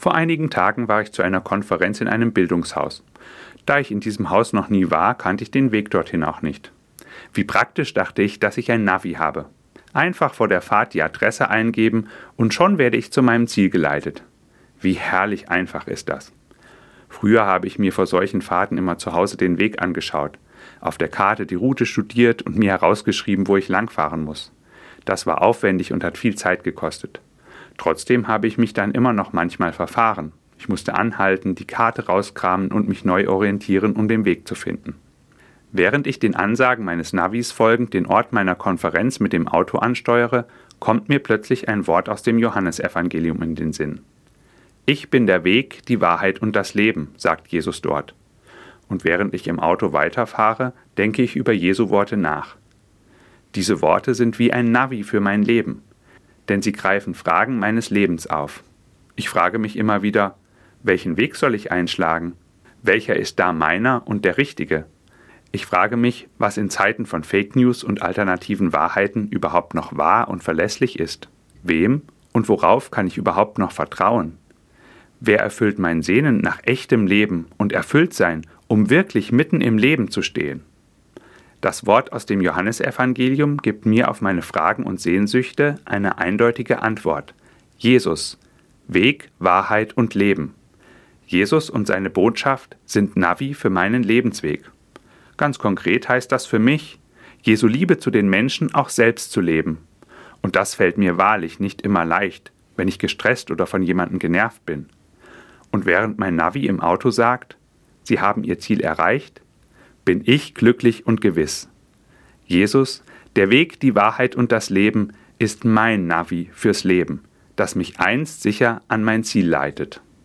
Vor einigen Tagen war ich zu einer Konferenz in einem Bildungshaus. Da ich in diesem Haus noch nie war, kannte ich den Weg dorthin auch nicht. Wie praktisch dachte ich, dass ich ein Navi habe. Einfach vor der Fahrt die Adresse eingeben und schon werde ich zu meinem Ziel geleitet. Wie herrlich einfach ist das. Früher habe ich mir vor solchen Fahrten immer zu Hause den Weg angeschaut, auf der Karte die Route studiert und mir herausgeschrieben, wo ich langfahren muss. Das war aufwendig und hat viel Zeit gekostet. Trotzdem habe ich mich dann immer noch manchmal verfahren. Ich musste anhalten, die Karte rauskramen und mich neu orientieren, um den Weg zu finden. Während ich den Ansagen meines Navis folgend den Ort meiner Konferenz mit dem Auto ansteuere, kommt mir plötzlich ein Wort aus dem Johannesevangelium in den Sinn. Ich bin der Weg, die Wahrheit und das Leben, sagt Jesus dort. Und während ich im Auto weiterfahre, denke ich über Jesu Worte nach. Diese Worte sind wie ein Navi für mein Leben, denn sie greifen Fragen meines Lebens auf. Ich frage mich immer wieder, welchen Weg soll ich einschlagen? Welcher ist da meiner und der richtige? Ich frage mich, was in Zeiten von Fake News und alternativen Wahrheiten überhaupt noch wahr und verlässlich ist. Wem und worauf kann ich überhaupt noch vertrauen? Wer erfüllt mein Sehnen nach echtem Leben und erfüllt sein, um wirklich mitten im Leben zu stehen? Das Wort aus dem Johannesevangelium gibt mir auf meine Fragen und Sehnsüchte eine eindeutige Antwort. Jesus, Weg, Wahrheit und Leben. Jesus und seine Botschaft sind Navi für meinen Lebensweg. Ganz konkret heißt das für mich, Jesu Liebe zu den Menschen auch selbst zu leben. Und das fällt mir wahrlich nicht immer leicht, wenn ich gestresst oder von jemandem genervt bin. Und während mein Navi im Auto sagt, Sie haben Ihr Ziel erreicht, bin ich glücklich und gewiss. Jesus, der Weg, die Wahrheit und das Leben ist mein Navi fürs Leben, das mich einst sicher an mein Ziel leitet.